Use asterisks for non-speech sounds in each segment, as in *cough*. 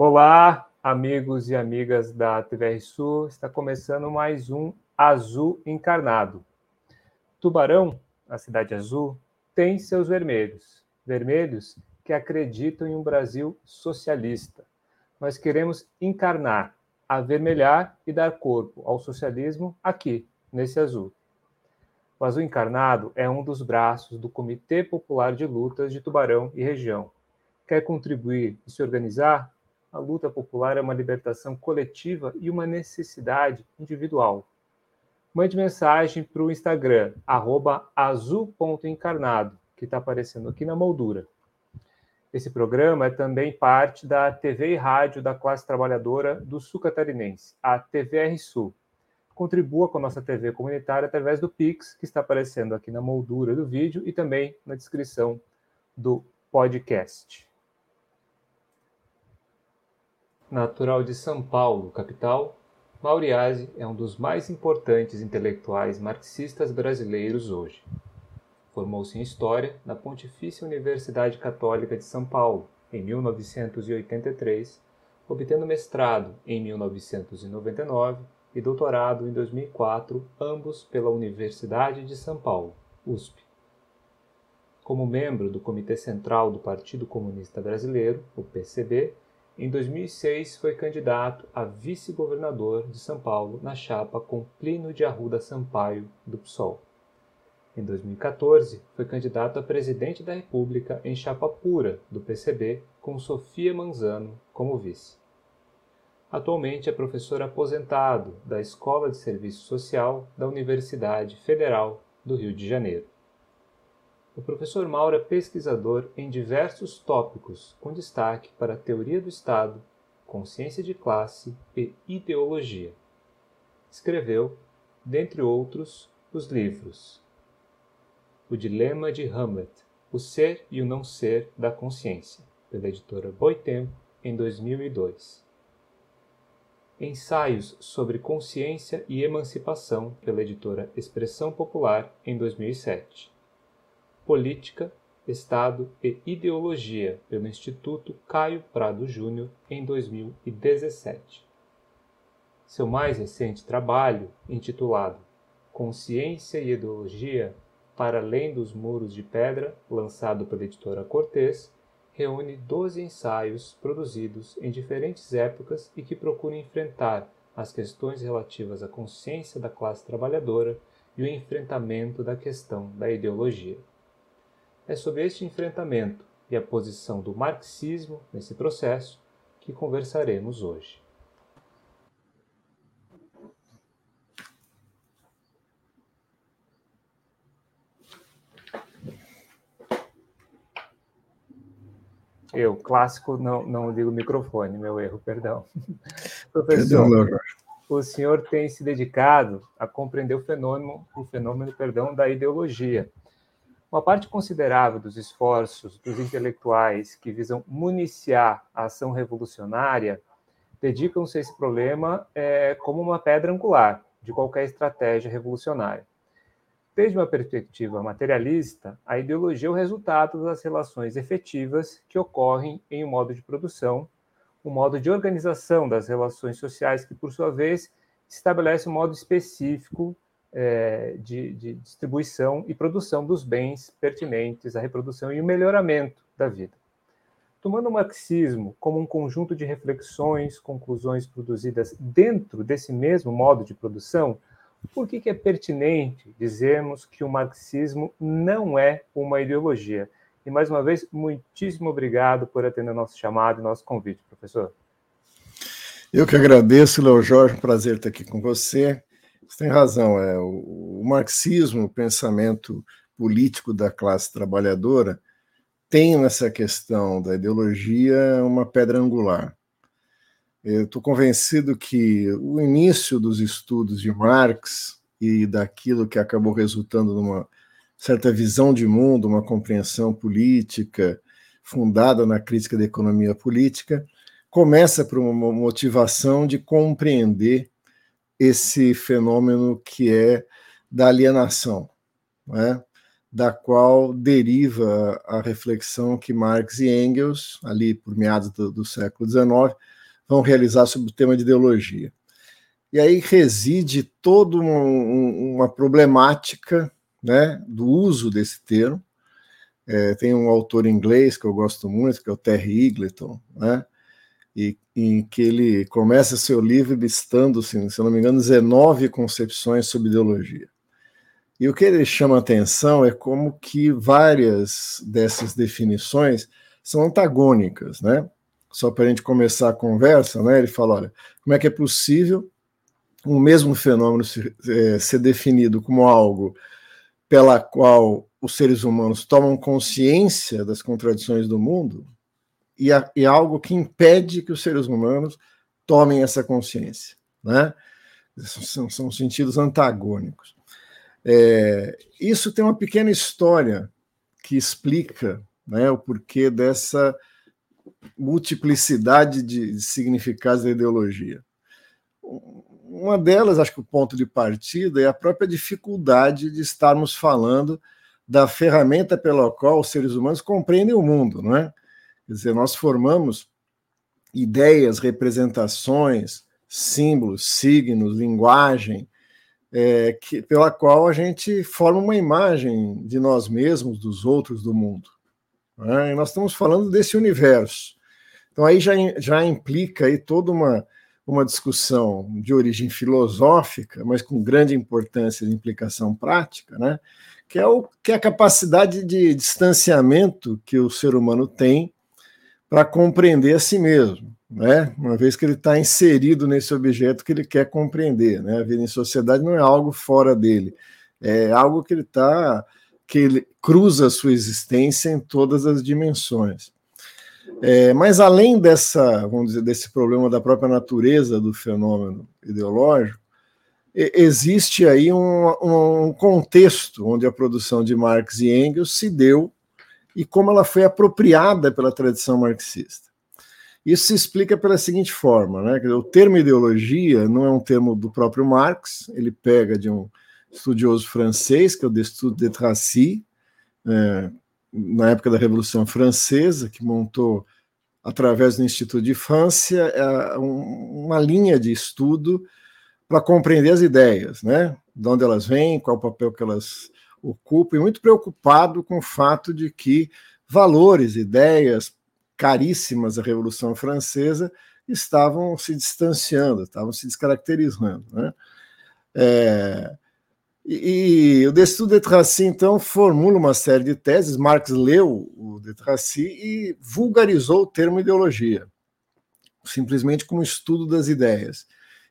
Olá, amigos e amigas da TVR Sul. Está começando mais um Azul Encarnado. Tubarão, a cidade azul, tem seus vermelhos. Vermelhos que acreditam em um Brasil socialista. Nós queremos encarnar, avermelhar e dar corpo ao socialismo aqui, nesse azul. O azul encarnado é um dos braços do Comitê Popular de Lutas de Tubarão e região. Quer contribuir e se organizar? A luta popular é uma libertação coletiva e uma necessidade individual. Mande mensagem para o Instagram, azul.encarnado, que está aparecendo aqui na moldura. Esse programa é também parte da TV e rádio da classe trabalhadora do Sul Catarinense, a TVR Sul. Contribua com a nossa TV comunitária através do Pix, que está aparecendo aqui na moldura do vídeo e também na descrição do podcast. Natural de São Paulo, capital, Mauriase é um dos mais importantes intelectuais marxistas brasileiros hoje. Formou-se em História na Pontifícia Universidade Católica de São Paulo, em 1983, obtendo mestrado em 1999 e doutorado em 2004, ambos pela Universidade de São Paulo, USP. Como membro do Comitê Central do Partido Comunista Brasileiro, o PCB, em 2006, foi candidato a vice-governador de São Paulo na chapa com Plínio de Arruda Sampaio, do PSOL. Em 2014, foi candidato a presidente da República em chapa pura do PCB, com Sofia Manzano como vice. Atualmente é professor aposentado da Escola de Serviço Social da Universidade Federal do Rio de Janeiro. O professor Mauro é pesquisador em diversos tópicos, com destaque para teoria do Estado, consciência de classe e ideologia. Escreveu, dentre outros, os livros O Dilema de Hamlet, O Ser e o Não Ser da Consciência, pela editora Boitempo, em 2002. Ensaios sobre Consciência e Emancipação, pela editora Expressão Popular, em 2007 Política, Estado e Ideologia pelo Instituto Caio Prado Júnior em 2017. Seu mais recente trabalho, intitulado Consciência e Ideologia para Além dos Muros de Pedra, lançado pela editora Cortez, reúne 12 ensaios produzidos em diferentes épocas e que procuram enfrentar as questões relativas à consciência da classe trabalhadora e o enfrentamento da questão da ideologia. É sobre este enfrentamento e a posição do marxismo nesse processo que conversaremos hoje. Eu, clássico, não, não ligo o microfone, meu erro, perdão. *laughs* Professor, perdão, o senhor tem se dedicado a compreender o fenômeno, o fenômeno, perdão, da ideologia uma parte considerável dos esforços dos intelectuais que visam municiar a ação revolucionária dedicam-se a esse problema é, como uma pedra angular de qualquer estratégia revolucionária. Desde uma perspectiva materialista, a ideologia é o resultado das relações efetivas que ocorrem em um modo de produção, um modo de organização das relações sociais que, por sua vez, estabelece um modo específico é, de, de, distribuição e produção dos bens pertinentes à reprodução e o melhoramento da vida. Tomando o marxismo como um conjunto de reflexões, conclusões produzidas dentro desse mesmo modo de produção, por que, que é pertinente dizermos que o marxismo não é uma ideologia? E mais uma vez, muitíssimo obrigado por atender nosso chamado e nosso convite, professor. Eu que agradeço, Léo Jorge, prazer estar aqui com você. Você tem razão. É, o, o marxismo, o pensamento político da classe trabalhadora, tem nessa questão da ideologia uma pedra angular. Eu estou convencido que o início dos estudos de Marx e daquilo que acabou resultando numa certa visão de mundo, uma compreensão política fundada na crítica da economia política, começa por uma motivação de compreender esse fenômeno que é da alienação, né? da qual deriva a reflexão que Marx e Engels, ali por meados do, do século XIX, vão realizar sobre o tema de ideologia. E aí reside toda um, uma problemática né, do uso desse termo. É, tem um autor inglês que eu gosto muito, que é o Terry Eagleton, né, e, em que ele começa seu livro listando, se não me engano, 19 concepções sobre ideologia. E o que ele chama atenção é como que várias dessas definições são antagônicas, né? Só para a gente começar a conversa, né? Ele fala, olha, como é que é possível um mesmo fenômeno é, ser definido como algo pela qual os seres humanos tomam consciência das contradições do mundo e, a, e algo que impede que os seres humanos tomem essa consciência, né? São, são sentidos antagônicos. É, isso tem uma pequena história que explica né, o porquê dessa multiplicidade de significados da ideologia. Uma delas, acho que o ponto de partida é a própria dificuldade de estarmos falando da ferramenta pela qual os seres humanos compreendem o mundo, não é? Quer dizer, nós formamos ideias, representações, símbolos, signos, linguagem, é, que, pela qual a gente forma uma imagem de nós mesmos, dos outros, do mundo. Né? E nós estamos falando desse universo. Então aí já, já implica aí toda uma, uma discussão de origem filosófica, mas com grande importância de implicação prática, né? que, é o, que é a capacidade de distanciamento que o ser humano tem para compreender a si mesmo né? uma vez que ele está inserido nesse objeto que ele quer compreender. Né? A vida em sociedade não é algo fora dele, é algo que ele está que ele cruza a sua existência em todas as dimensões. É, mas além dessa, vamos dizer, desse problema da própria natureza do fenômeno ideológico, existe aí um, um contexto onde a produção de Marx e Engels se deu e como ela foi apropriada pela tradição marxista. Isso se explica pela seguinte forma: né? o termo ideologia não é um termo do próprio Marx, ele pega de um estudioso francês, que é o Destude de Tracy, é, na época da Revolução Francesa, que montou, através do Instituto de França, é, uma linha de estudo para compreender as ideias, né? de onde elas vêm, qual o papel que elas ocupam, e muito preocupado com o fato de que valores, ideias, caríssimas à Revolução Francesa estavam se distanciando, estavam se descaracterizando. Né? É, e, e, o Destudo de Tracy, então, formula uma série de teses. Marx leu o de Tracy e vulgarizou o termo ideologia, simplesmente como estudo das ideias.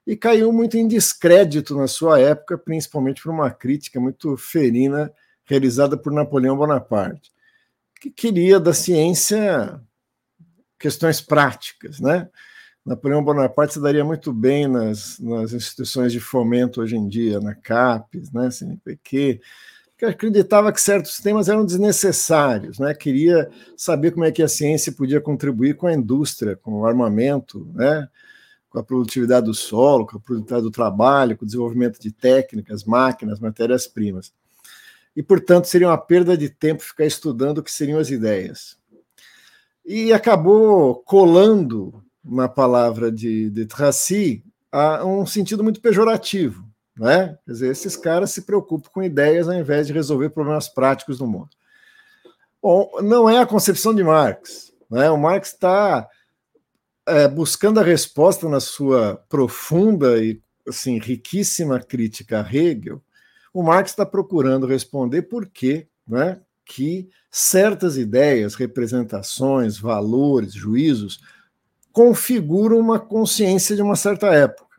E caiu muito em descrédito na sua época, principalmente por uma crítica muito ferina realizada por Napoleão Bonaparte, que queria da ciência questões práticas, né? Napoleão Bonaparte se daria muito bem nas, nas instituições de fomento hoje em dia, na CAPES, né, CNPq, que acreditava que certos temas eram desnecessários, né? Queria saber como é que a ciência podia contribuir com a indústria, com o armamento, né? Com a produtividade do solo, com a produtividade do trabalho, com o desenvolvimento de técnicas, máquinas, matérias-primas. E, portanto, seria uma perda de tempo ficar estudando o que seriam as ideias e acabou colando na palavra de, de Tracy um sentido muito pejorativo. Né? Quer dizer, esses caras se preocupam com ideias ao invés de resolver problemas práticos no mundo. Bom, não é a concepção de Marx. Né? O Marx está é, buscando a resposta na sua profunda e assim, riquíssima crítica a Hegel. O Marx está procurando responder por que, né, que certas ideias, representações, valores, juízos configuram uma consciência de uma certa época,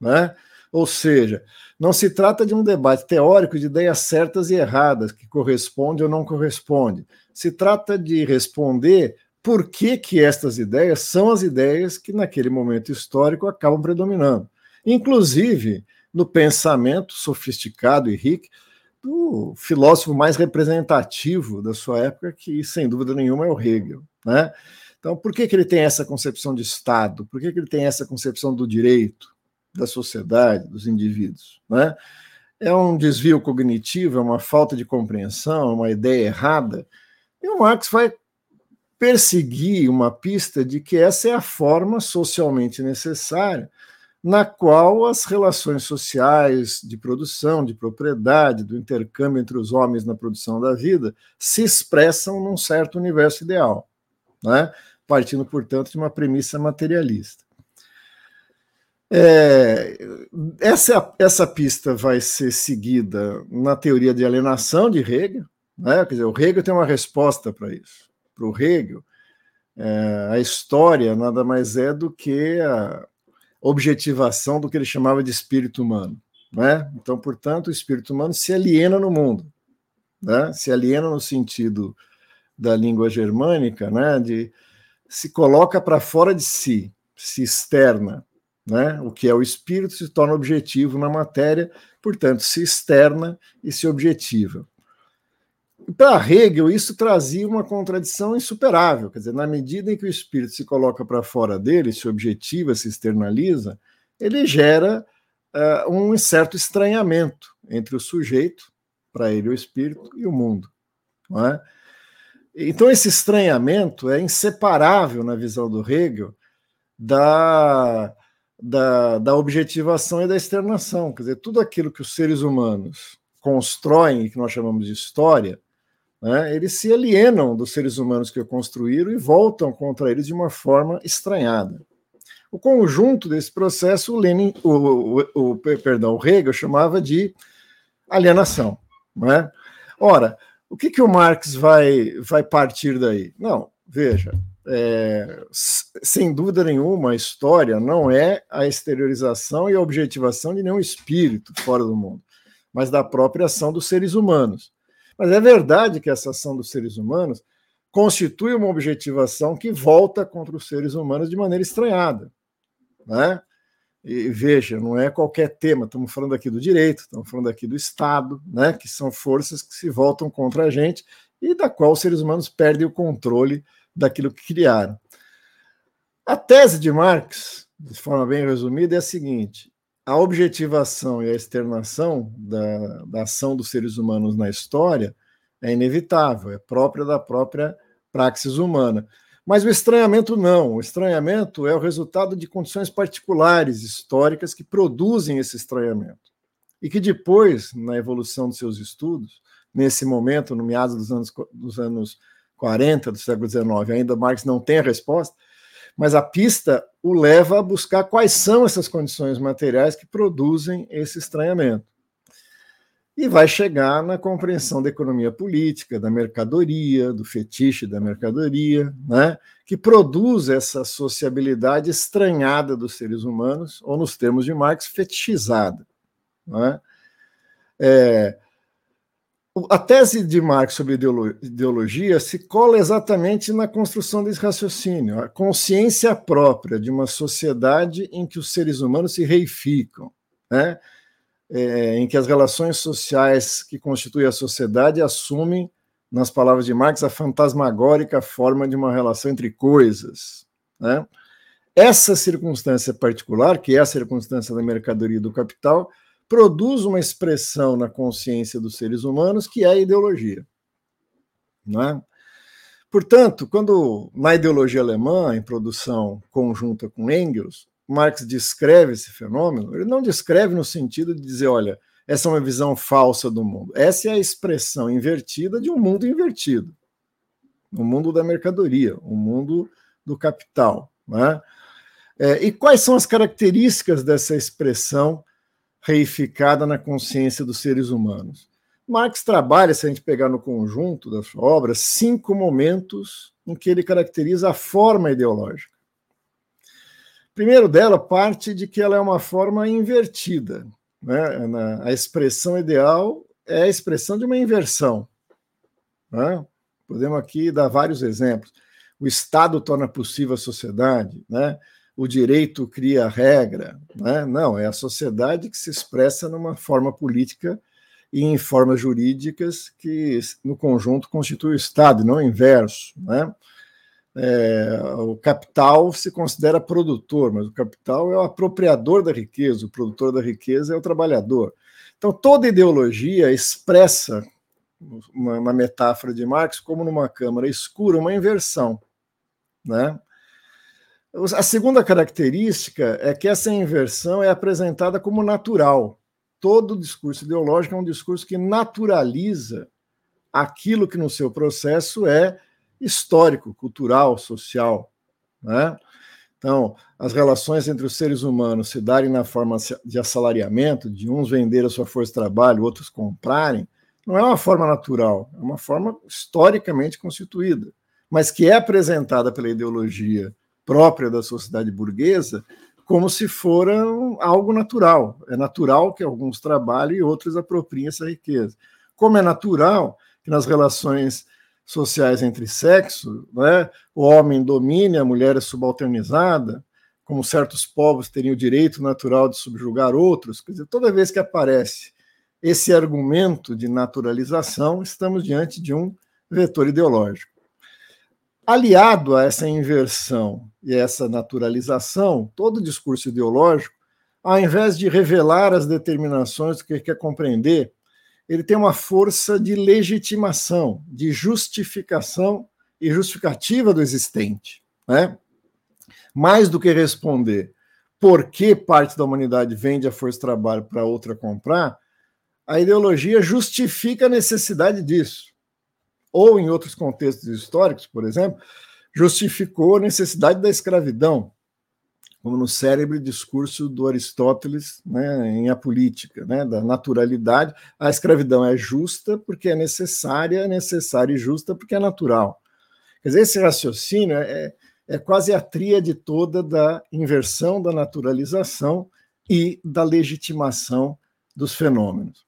né? Ou seja, não se trata de um debate teórico de ideias certas e erradas, que corresponde ou não corresponde. Se trata de responder por que, que estas ideias são as ideias que, naquele momento histórico, acabam predominando. Inclusive, no pensamento sofisticado e rico do filósofo mais representativo da sua época, que sem dúvida nenhuma é o Hegel. Né? Então, por que, que ele tem essa concepção de Estado? Por que, que ele tem essa concepção do direito, da sociedade, dos indivíduos? Né? é um desvio cognitivo, é uma falta de compreensão, é uma ideia errada. E o Marx vai perseguir uma pista de que essa é a forma socialmente necessária na qual as relações sociais de produção, de propriedade, do intercâmbio entre os homens na produção da vida se expressam num certo universo ideal, né? partindo, portanto, de uma premissa materialista. É, essa, essa pista vai ser seguida na teoria de alienação de Hegel, né? quer dizer, o Hegel tem uma resposta para isso. Para o Hegel, é, a história nada mais é do que a, objetivação do que ele chamava de espírito humano. Né? Então, portanto, o espírito humano se aliena no mundo, né? se aliena no sentido da língua germânica, né? de se coloca para fora de si, se externa. Né? O que é o espírito se torna objetivo na matéria, portanto, se externa e se objetiva. Para Hegel, isso trazia uma contradição insuperável. Quer dizer, na medida em que o espírito se coloca para fora dele, se objetiva, se externaliza, ele gera uh, um certo estranhamento entre o sujeito, para ele o espírito, e o mundo. Não é? Então, esse estranhamento é inseparável na visão do Hegel da, da, da objetivação e da externação. Quer dizer, tudo aquilo que os seres humanos constroem que nós chamamos de história né, eles se alienam dos seres humanos que o construíram e voltam contra eles de uma forma estranhada. O conjunto desse processo, o Lenin, o, o, o perdão, o Hegel chamava de alienação. Né? Ora, o que, que o Marx vai, vai partir daí? Não, veja, é, sem dúvida nenhuma, a história não é a exteriorização e a objetivação de nenhum espírito fora do mundo, mas da própria ação dos seres humanos. Mas é verdade que essa ação dos seres humanos constitui uma objetivação que volta contra os seres humanos de maneira estranhada. Né? E veja, não é qualquer tema, estamos falando aqui do direito, estamos falando aqui do Estado, né? que são forças que se voltam contra a gente e da qual os seres humanos perdem o controle daquilo que criaram. A tese de Marx, de forma bem resumida, é a seguinte: a objetivação e a externação da, da ação dos seres humanos na história é inevitável, é própria da própria praxis humana. Mas o estranhamento não. O estranhamento é o resultado de condições particulares, históricas, que produzem esse estranhamento. E que depois, na evolução dos seus estudos, nesse momento, no meados dos anos, dos anos 40 do século XIX, ainda Marx não tem a resposta, mas a pista o leva a buscar quais são essas condições materiais que produzem esse estranhamento. E vai chegar na compreensão da economia política, da mercadoria, do fetiche da mercadoria, né, que produz essa sociabilidade estranhada dos seres humanos, ou nos termos de Marx, fetichizada. Né? É, a tese de Marx sobre ideologia se cola exatamente na construção desse raciocínio, a consciência própria de uma sociedade em que os seres humanos se reificam, né? É, em que as relações sociais que constituem a sociedade assumem, nas palavras de Marx, a fantasmagórica forma de uma relação entre coisas. Né? Essa circunstância particular, que é a circunstância da mercadoria e do capital, produz uma expressão na consciência dos seres humanos que é a ideologia. Não é? Portanto, quando na ideologia alemã, em produção conjunta com Engels, Marx descreve esse fenômeno, ele não descreve no sentido de dizer, olha, essa é uma visão falsa do mundo. Essa é a expressão invertida de um mundo invertido. O um mundo da mercadoria, o um mundo do capital. Né? É, e quais são as características dessa expressão reificada na consciência dos seres humanos. Marx trabalha, se a gente pegar no conjunto da sua obra, cinco momentos em que ele caracteriza a forma ideológica. O primeiro dela parte de que ela é uma forma invertida. Né? A expressão ideal é a expressão de uma inversão. Né? Podemos aqui dar vários exemplos. O Estado torna possível a sociedade, né? O direito cria regra. Né? Não, é a sociedade que se expressa numa forma política e em formas jurídicas que, no conjunto, constitui o Estado, não o inverso. Né? É, o capital se considera produtor, mas o capital é o apropriador da riqueza, o produtor da riqueza é o trabalhador. Então, toda ideologia expressa, uma, uma metáfora de Marx, como numa câmara escura, uma inversão. Né? A segunda característica é que essa inversão é apresentada como natural. Todo discurso ideológico é um discurso que naturaliza aquilo que no seu processo é histórico, cultural, social. Né? Então, as relações entre os seres humanos se darem na forma de assalariamento, de uns vender a sua força de trabalho, outros comprarem, não é uma forma natural, é uma forma historicamente constituída, mas que é apresentada pela ideologia própria da sociedade burguesa como se fora algo natural. É natural que alguns trabalhem e outros apropriem essa riqueza. Como é natural que nas relações sociais entre sexos, né, o homem domine, a mulher é subalternizada, como certos povos teriam o direito natural de subjugar outros. Quer dizer, toda vez que aparece esse argumento de naturalização, estamos diante de um vetor ideológico. Aliado a essa inversão e essa naturalização, todo discurso ideológico, ao invés de revelar as determinações que quer compreender, ele tem uma força de legitimação, de justificação e justificativa do existente. Né? Mais do que responder por que parte da humanidade vende a força de trabalho para outra comprar, a ideologia justifica a necessidade disso ou em outros contextos históricos, por exemplo, justificou a necessidade da escravidão, como no célebre discurso do Aristóteles né, em A Política, né, da naturalidade. A escravidão é justa porque é necessária, é necessária e justa porque é natural. Quer dizer, esse raciocínio é, é quase a tríade toda da inversão da naturalização e da legitimação dos fenômenos.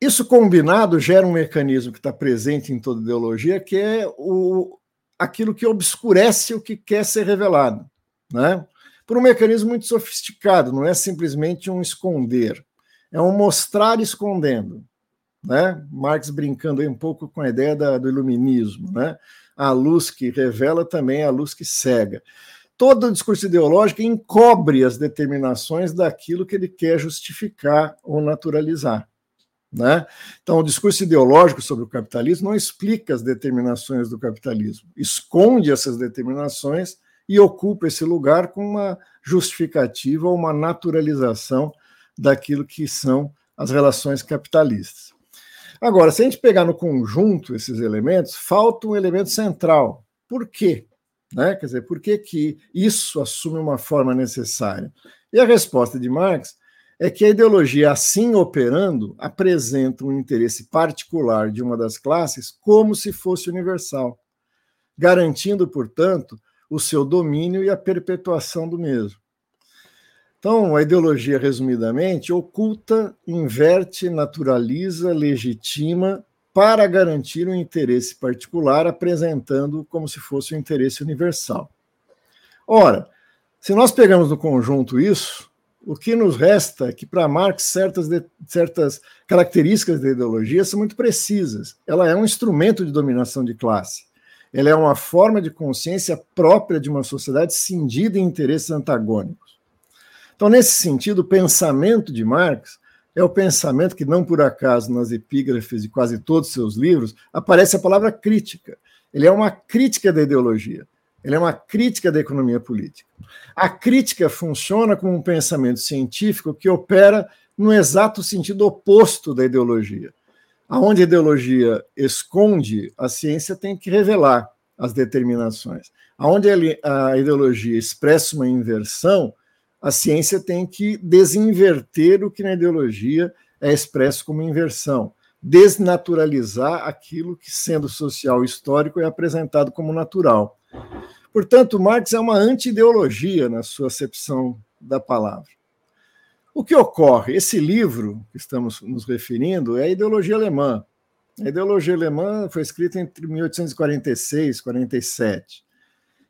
Isso combinado gera um mecanismo que está presente em toda ideologia, que é o, aquilo que obscurece o que quer ser revelado, né? por um mecanismo muito sofisticado, não é simplesmente um esconder, é um mostrar escondendo. Né? Marx brincando aí um pouco com a ideia da, do iluminismo, né? a luz que revela também é a luz que cega. Todo o discurso ideológico encobre as determinações daquilo que ele quer justificar ou naturalizar. Né? Então, o discurso ideológico sobre o capitalismo não explica as determinações do capitalismo, esconde essas determinações e ocupa esse lugar com uma justificativa ou uma naturalização daquilo que são as relações capitalistas. Agora, se a gente pegar no conjunto esses elementos, falta um elemento central. Por quê? Né? Quer dizer, por que, que isso assume uma forma necessária? E a resposta de Marx é que a ideologia, assim operando, apresenta um interesse particular de uma das classes como se fosse universal, garantindo, portanto, o seu domínio e a perpetuação do mesmo. Então, a ideologia, resumidamente, oculta, inverte, naturaliza, legitima para garantir um interesse particular, apresentando como se fosse um interesse universal. Ora, se nós pegamos no conjunto isso, o que nos resta é que, para Marx, certas, de, certas características da ideologia são muito precisas. Ela é um instrumento de dominação de classe. Ela é uma forma de consciência própria de uma sociedade cindida em interesses antagônicos. Então, nesse sentido, o pensamento de Marx é o pensamento que, não por acaso, nas epígrafes de quase todos os seus livros, aparece a palavra crítica. Ele é uma crítica da ideologia. Ele é uma crítica da economia política. A crítica funciona como um pensamento científico que opera no exato sentido oposto da ideologia. Aonde a ideologia esconde, a ciência tem que revelar as determinações. Aonde a ideologia expressa uma inversão, a ciência tem que desinverter o que na ideologia é expresso como inversão, desnaturalizar aquilo que, sendo social histórico, é apresentado como natural. Portanto, Marx é uma anti-ideologia na sua acepção da palavra. O que ocorre? Esse livro que estamos nos referindo é a ideologia alemã. A ideologia alemã foi escrita entre 1846 e 47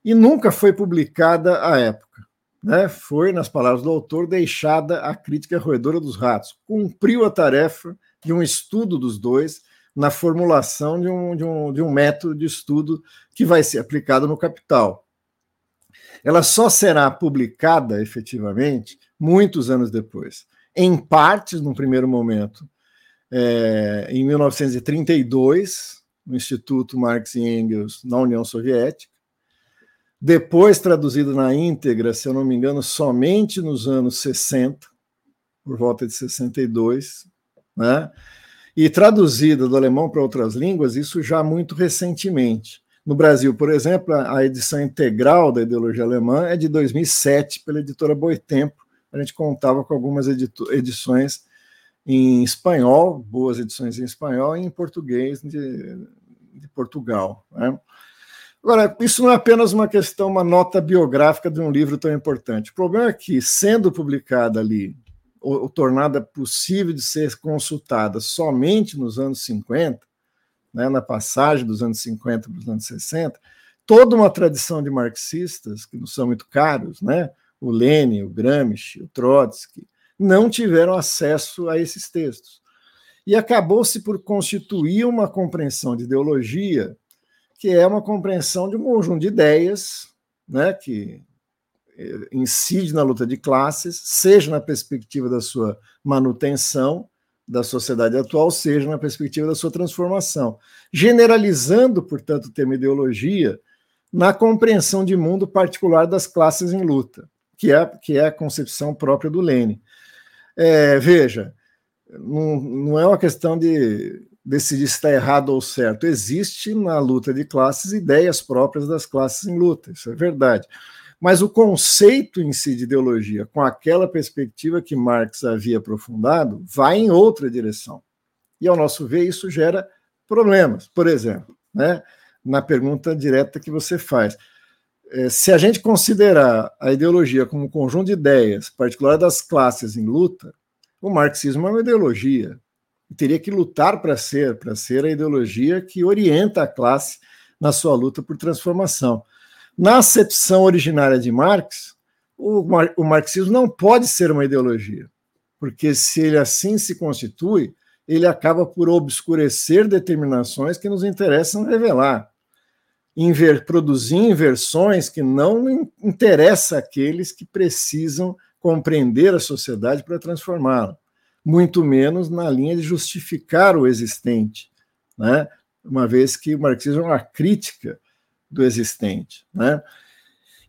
e nunca foi publicada à época. Né? Foi, nas palavras do autor, deixada a crítica roedora dos ratos. Cumpriu a tarefa de um estudo dos dois na formulação de um, de, um, de um método de estudo que vai ser aplicado no capital. Ela só será publicada efetivamente muitos anos depois. em partes, no primeiro momento, é, em 1932, no Instituto Marx e Engels, na União Soviética. Depois traduzido na íntegra, se eu não me engano, somente nos anos 60, por volta de 62, né? E traduzido do alemão para outras línguas, isso já muito recentemente. No Brasil, por exemplo, a edição integral da ideologia alemã é de 2007, pela editora Boitempo. A gente contava com algumas edições em espanhol, boas edições em espanhol, e em português de, de Portugal. Né? Agora, isso não é apenas uma questão, uma nota biográfica de um livro tão importante. O problema é que, sendo publicada ali, ou, ou tornada possível de ser consultada somente nos anos 50, né, na passagem dos anos 50 para os anos 60, toda uma tradição de marxistas, que não são muito caros, né, o Lenin, o Gramsci, o Trotsky, não tiveram acesso a esses textos. E acabou-se por constituir uma compreensão de ideologia que é uma compreensão de um conjunto de ideias né, que incide na luta de classes, seja na perspectiva da sua manutenção da sociedade atual, seja na perspectiva da sua transformação. Generalizando, portanto, o termo ideologia na compreensão de mundo particular das classes em luta, que é, que é a concepção própria do Lenin. É, veja, não, não é uma questão de decidir se está errado ou certo. Existe na luta de classes ideias próprias das classes em luta, isso é verdade. Mas o conceito em si de ideologia, com aquela perspectiva que Marx havia aprofundado, vai em outra direção. E, ao nosso ver, isso gera problemas. Por exemplo, né, na pergunta direta que você faz. É, se a gente considerar a ideologia como um conjunto de ideias, particular das classes em luta, o marxismo é uma ideologia, teria que lutar para ser, para ser a ideologia que orienta a classe na sua luta por transformação. Na acepção originária de Marx, o, mar, o marxismo não pode ser uma ideologia, porque se ele assim se constitui, ele acaba por obscurecer determinações que nos interessam revelar, inver, produzir inversões que não interessam aqueles que precisam compreender a sociedade para transformá-la muito menos na linha de justificar o existente, né? uma vez que o marxismo é uma crítica do existente. Né?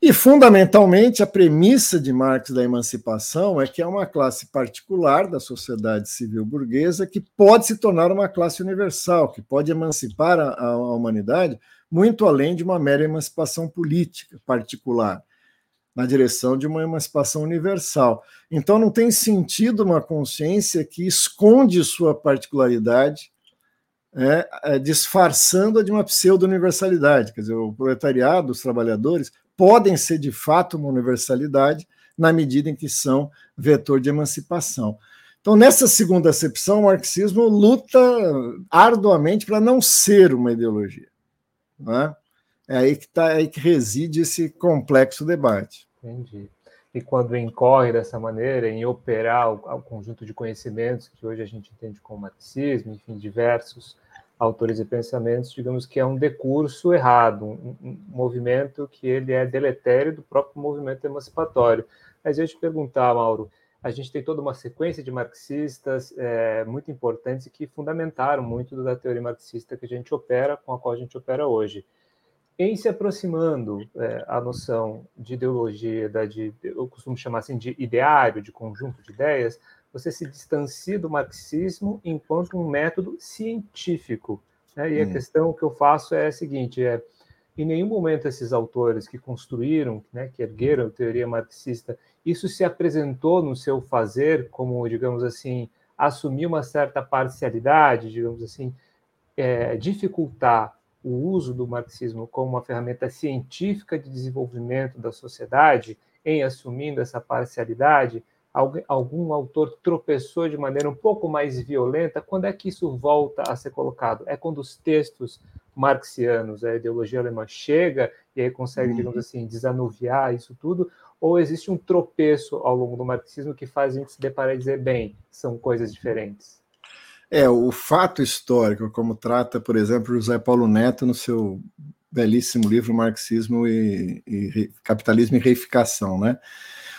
E, fundamentalmente, a premissa de Marx da emancipação é que é uma classe particular da sociedade civil burguesa que pode se tornar uma classe universal, que pode emancipar a, a humanidade muito além de uma mera emancipação política particular na direção de uma emancipação universal. Então, não tem sentido uma consciência que esconde sua particularidade, é, é, disfarçando-a de uma pseudo-universalidade. Quer dizer, o proletariado, os trabalhadores, podem ser de fato uma universalidade na medida em que são vetor de emancipação. Então, nessa segunda acepção, o marxismo luta arduamente para não ser uma ideologia. Não é? é aí que tá, é aí que reside esse complexo debate. Entendi. E quando incorre dessa maneira em operar o, o, conjunto de conhecimentos que hoje a gente entende como marxismo, enfim, diversos autores e pensamentos, digamos que é um decurso errado, um, um movimento que ele é deletério do próprio movimento emancipatório. Mas eu te perguntar, Mauro, a gente tem toda uma sequência de marxistas é, muito importantes que fundamentaram muito da teoria marxista que a gente opera, com a qual a gente opera hoje em se aproximando é, a noção de ideologia, da, de, eu costumo chamar assim de ideário, de conjunto de ideias, você se distancia do marxismo enquanto um método científico. Né? E hum. a questão que eu faço é a seguinte: é, em nenhum momento esses autores que construíram, né, que ergueram a teoria marxista, isso se apresentou no seu fazer como, digamos assim, assumir uma certa parcialidade, digamos assim, é, dificultar o uso do marxismo como uma ferramenta científica de desenvolvimento da sociedade, em assumindo essa parcialidade, algum autor tropeçou de maneira um pouco mais violenta, quando é que isso volta a ser colocado? É quando os textos marxianos, a ideologia alemã chega e aí consegue, digamos uhum. assim, desanuviar isso tudo, ou existe um tropeço ao longo do marxismo que faz a gente se deparar e dizer, bem, são coisas diferentes? É, o fato histórico, como trata, por exemplo, José Paulo Neto no seu belíssimo livro Marxismo e, e Capitalismo e Reificação, né?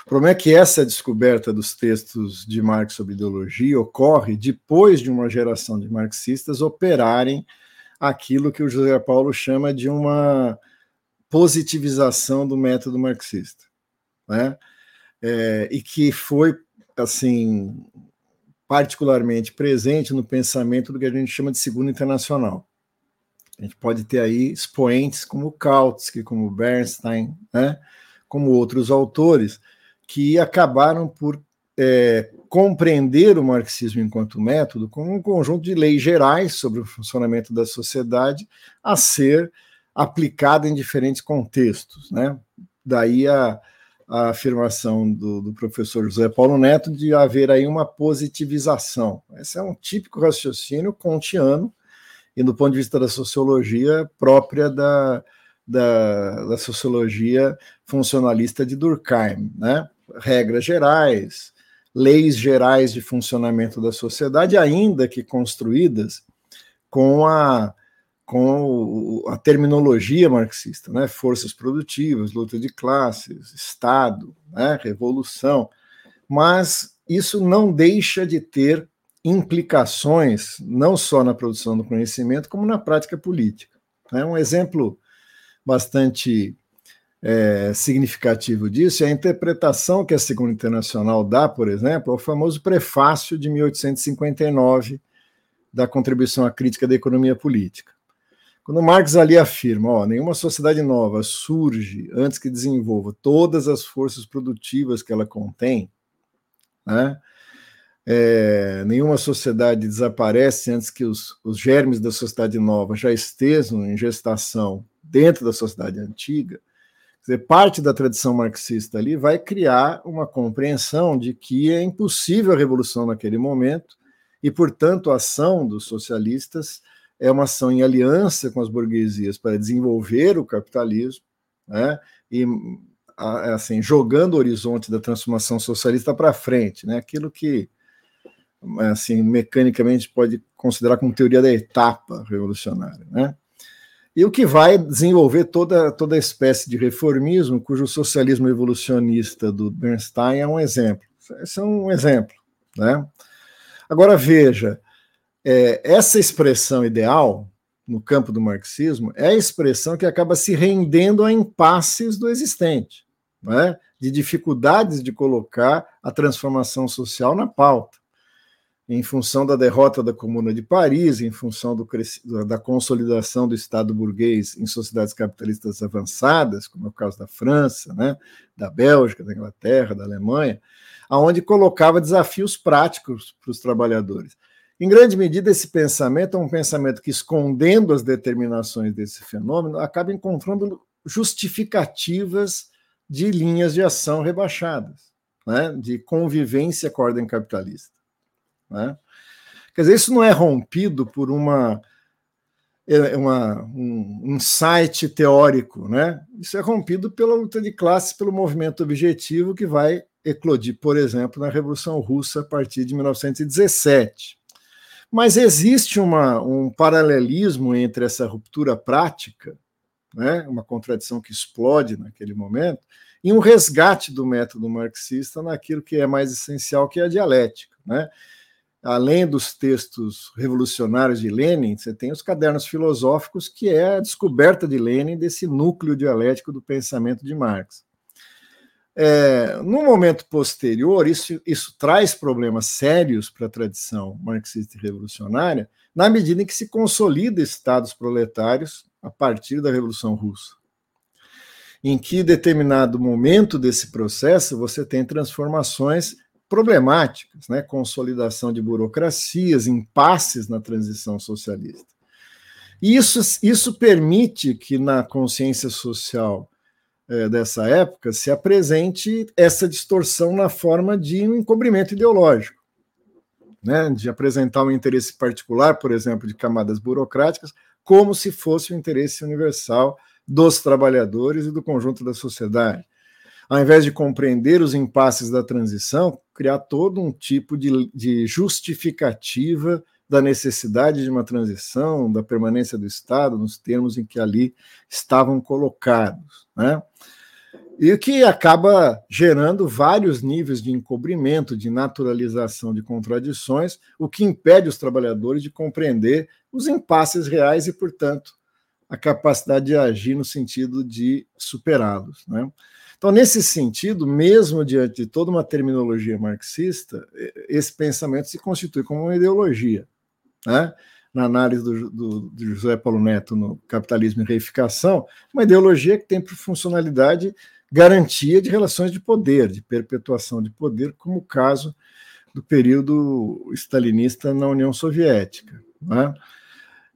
O problema é que essa descoberta dos textos de Marx sobre ideologia ocorre depois de uma geração de marxistas operarem aquilo que o José Paulo chama de uma positivização do método marxista, né? É, e que foi assim particularmente presente no pensamento do que a gente chama de Segunda Internacional. A gente pode ter aí expoentes como Kautsky, como Bernstein, né? como outros autores, que acabaram por é, compreender o marxismo enquanto método como um conjunto de leis gerais sobre o funcionamento da sociedade a ser aplicada em diferentes contextos. Né? Daí a, a afirmação do, do, professor José Paulo Neto de haver aí uma positivização. Esse é um típico raciocínio kantiano e, do ponto de vista da sociologia, própria da, da, da sociologia funcionalista de Durkheim. Né? Regras gerais, leis gerais de funcionamento da sociedade, ainda que construídas com a com a terminologia marxista, né? forças produtivas, luta de classes, Estado, né? revolução, mas isso não deixa de ter implicações não só na produção do conhecimento, como na prática política. Né? Um exemplo bastante é, significativo disso é a interpretação que a Segunda Internacional dá, por exemplo, ao famoso prefácio de 1859 da Contribuição à Crítica da Economia Política. Quando Marx ali afirma, ó, nenhuma sociedade nova surge antes que desenvolva todas as forças produtivas que ela contém, né? É, nenhuma sociedade desaparece antes que os, os germes da sociedade nova já estejam em gestação dentro da sociedade antiga. Quer dizer, parte da tradição marxista ali vai criar uma compreensão de que é impossível a revolução naquele momento e, portanto, a ação dos socialistas é uma ação em aliança com as burguesias para desenvolver o capitalismo, né? E assim jogando o horizonte da transformação socialista para frente, né? Aquilo que assim mecanicamente pode considerar como teoria da etapa revolucionária, né? E o que vai desenvolver toda toda espécie de reformismo, cujo socialismo evolucionista do Bernstein é um exemplo. Esse é um exemplo, né? Agora veja, é, essa expressão ideal no campo do marxismo é a expressão que acaba se rendendo a impasses do existente, é? de dificuldades de colocar a transformação social na pauta, em função da derrota da Comuna de Paris, em função do, da consolidação do Estado burguês em sociedades capitalistas avançadas, como é o caso da França, né, da Bélgica, da Inglaterra, da Alemanha, aonde colocava desafios práticos para os trabalhadores. Em grande medida, esse pensamento é um pensamento que, escondendo as determinações desse fenômeno, acaba encontrando justificativas de linhas de ação rebaixadas, né? de convivência com a ordem capitalista. Né? Quer dizer, isso não é rompido por uma, é, uma, um insight teórico, né? Isso é rompido pela luta de classes, pelo movimento objetivo que vai eclodir, por exemplo, na Revolução Russa a partir de 1917. Mas existe uma, um paralelismo entre essa ruptura prática, né, uma contradição que explode naquele momento, e um resgate do método marxista naquilo que é mais essencial, que é a dialética. Né? Além dos textos revolucionários de Lenin, você tem os cadernos filosóficos, que é a descoberta de Lenin desse núcleo dialético do pensamento de Marx. É, no momento posterior, isso, isso traz problemas sérios para a tradição marxista e revolucionária, na medida em que se consolida estados proletários a partir da Revolução Russa. Em que determinado momento desse processo você tem transformações problemáticas, né? consolidação de burocracias, impasses na transição socialista. E isso, isso permite que na consciência social é, dessa época se apresente essa distorção na forma de um encobrimento ideológico, né? de apresentar um interesse particular, por exemplo, de camadas burocráticas, como se fosse o interesse universal dos trabalhadores e do conjunto da sociedade. Ao invés de compreender os impasses da transição, criar todo um tipo de, de justificativa da necessidade de uma transição, da permanência do Estado, nos termos em que ali estavam colocados. Né? E que acaba gerando vários níveis de encobrimento, de naturalização de contradições, o que impede os trabalhadores de compreender os impasses reais e, portanto, a capacidade de agir no sentido de superá-los. Né? Então, nesse sentido, mesmo diante de toda uma terminologia marxista, esse pensamento se constitui como uma ideologia. Né? Na análise do, do, do José Paulo Neto no Capitalismo e Reificação, uma ideologia que tem por funcionalidade garantia de relações de poder, de perpetuação de poder, como o caso do período stalinista na União Soviética. Né?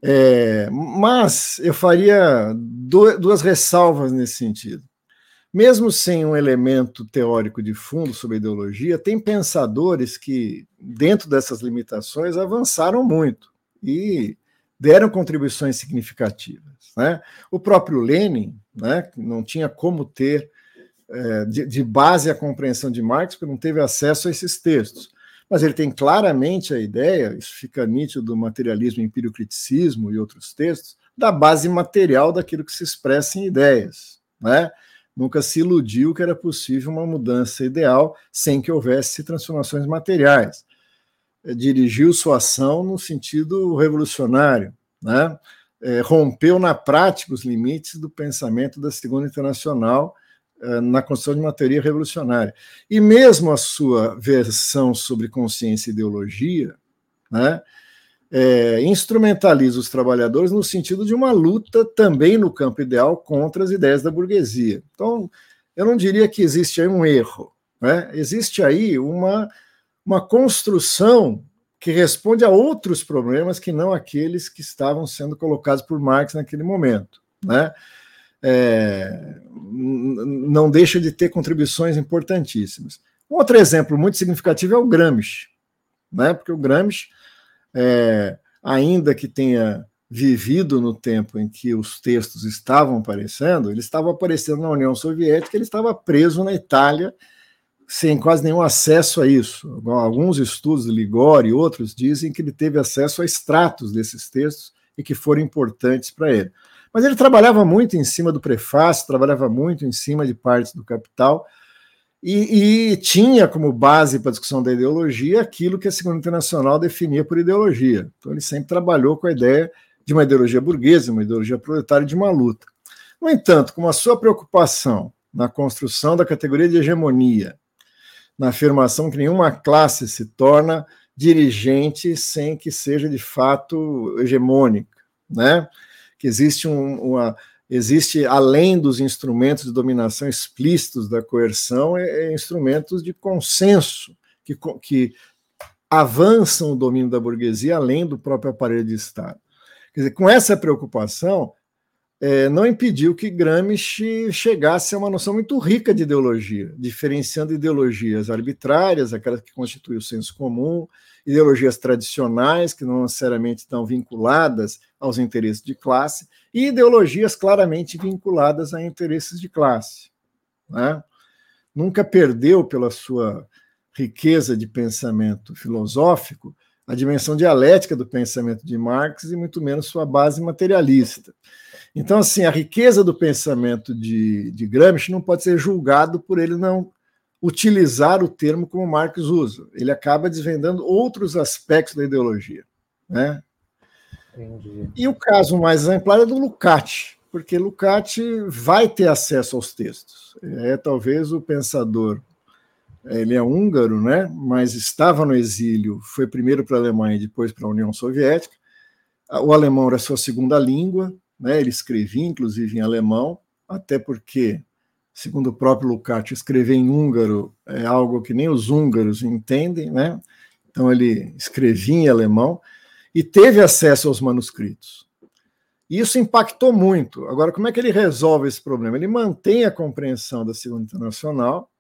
É, mas eu faria duas ressalvas nesse sentido mesmo sem um elemento teórico de fundo sobre ideologia, tem pensadores que, dentro dessas limitações, avançaram muito e deram contribuições significativas. Né? O próprio Lenin né, não tinha como ter é, de, de, base a compreensão de Marx, porque não teve acesso a esses textos. Mas ele tem claramente a ideia, isso fica nítido do materialismo, empírico-criticismo e outros textos, da base material daquilo que se expressa em ideias. Né? Nunca se iludiu que era possível uma mudança ideal sem que houvesse transformações materiais. É, dirigiu sua ação no sentido revolucionário, né? É, rompeu na prática os limites do pensamento da Segunda Internacional é, na construção de uma teoria revolucionária. E mesmo a sua versão sobre consciência e ideologia, né, é, instrumentaliza os trabalhadores no sentido de uma luta também no campo ideal contra as ideias da burguesia. Então, eu não diria que existe aí um erro, né? existe aí uma, uma construção que responde a outros problemas que não aqueles que estavam sendo colocados por Marx naquele momento. Né? É, não deixa de ter contribuições importantíssimas. Um outro exemplo muito significativo é o Gramsci, né? porque o Gramsci é, ainda que tenha vivido no tempo em que os textos estavam aparecendo, ele estava aparecendo na União Soviética, ele estava preso na Itália, sem quase nenhum acesso a isso. Alguns estudos, Ligori e outros, dizem que ele teve acesso a extratos desses textos e que foram importantes para ele. Mas ele trabalhava muito em cima do prefácio, trabalhava muito em cima de partes do Capital, e, e, tinha como base para a discussão da ideologia aquilo que a Segunda Internacional definia por ideologia. Então, ele sempre trabalhou com a ideia de uma ideologia burguesa, uma ideologia proletária de uma luta. No entanto, com a sua preocupação na construção da categoria de hegemonia, na afirmação que nenhuma classe se torna dirigente sem que seja de fato hegemônica, né? que existe um, uma existe, além dos instrumentos de dominação explícitos da coerção, é, é instrumentos de consenso que, que avançam o domínio da burguesia além do próprio aparelho de Estado. Quer dizer, com essa preocupação, é, não impediu que Gramsci chegasse a uma noção muito rica de ideologia, diferenciando ideologias arbitrárias, aquelas que constituem o senso comum, ideologias tradicionais, que não necessariamente estão vinculadas aos interesses de classe, e ideologias claramente vinculadas a interesses de classe. Né? Nunca perdeu, pela sua riqueza de pensamento filosófico, a dimensão dialética do pensamento de Marx e muito menos sua base materialista. Então, assim, a riqueza do pensamento de, de Gramsci não pode ser julgado por ele não utilizar o termo como Marx usa. Ele acaba desvendando outros aspectos da ideologia. Né? Entendi. E o caso mais exemplar é do Lukács, porque Lukács vai ter acesso aos textos. É talvez o pensador ele é húngaro, né? mas estava no exílio, foi primeiro para a Alemanha e depois para a União Soviética. O alemão era sua segunda língua, né? ele escrevia inclusive em alemão, até porque, segundo o próprio Lukács, escrever em húngaro é algo que nem os húngaros entendem, né? então ele escrevia em alemão e teve acesso aos manuscritos. Isso impactou muito. Agora, como é que ele resolve esse problema? Ele mantém a compreensão da Segunda Internacional,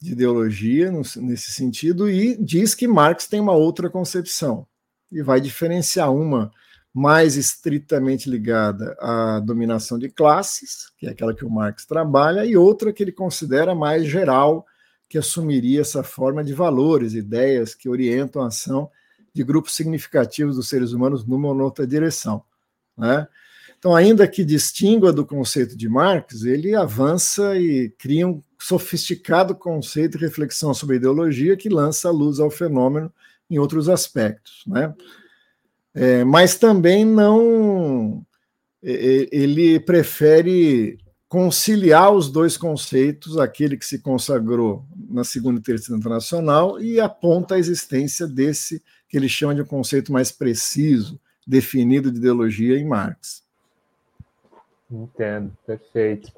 de ideologia nesse sentido e diz que Marx tem uma outra concepção e vai diferenciar uma mais estritamente ligada à dominação de classes, que é aquela que o Marx trabalha, e outra que ele considera mais geral, que assumiria essa forma de valores, ideias que orientam a ação de grupos significativos dos seres humanos numa ou noutra direção. Né? Então, ainda que distingua do conceito de Marx, ele avança e cria um sofisticado conceito e reflexão sobre ideologia que lança a luz ao fenômeno em outros aspectos. Né? É, mas também não. Ele prefere conciliar os dois conceitos, aquele que se consagrou na Segunda e Terceira Internacional e aponta a existência desse que ele chama de um conceito mais preciso, definido de ideologia em Marx. Entendo, perfeito.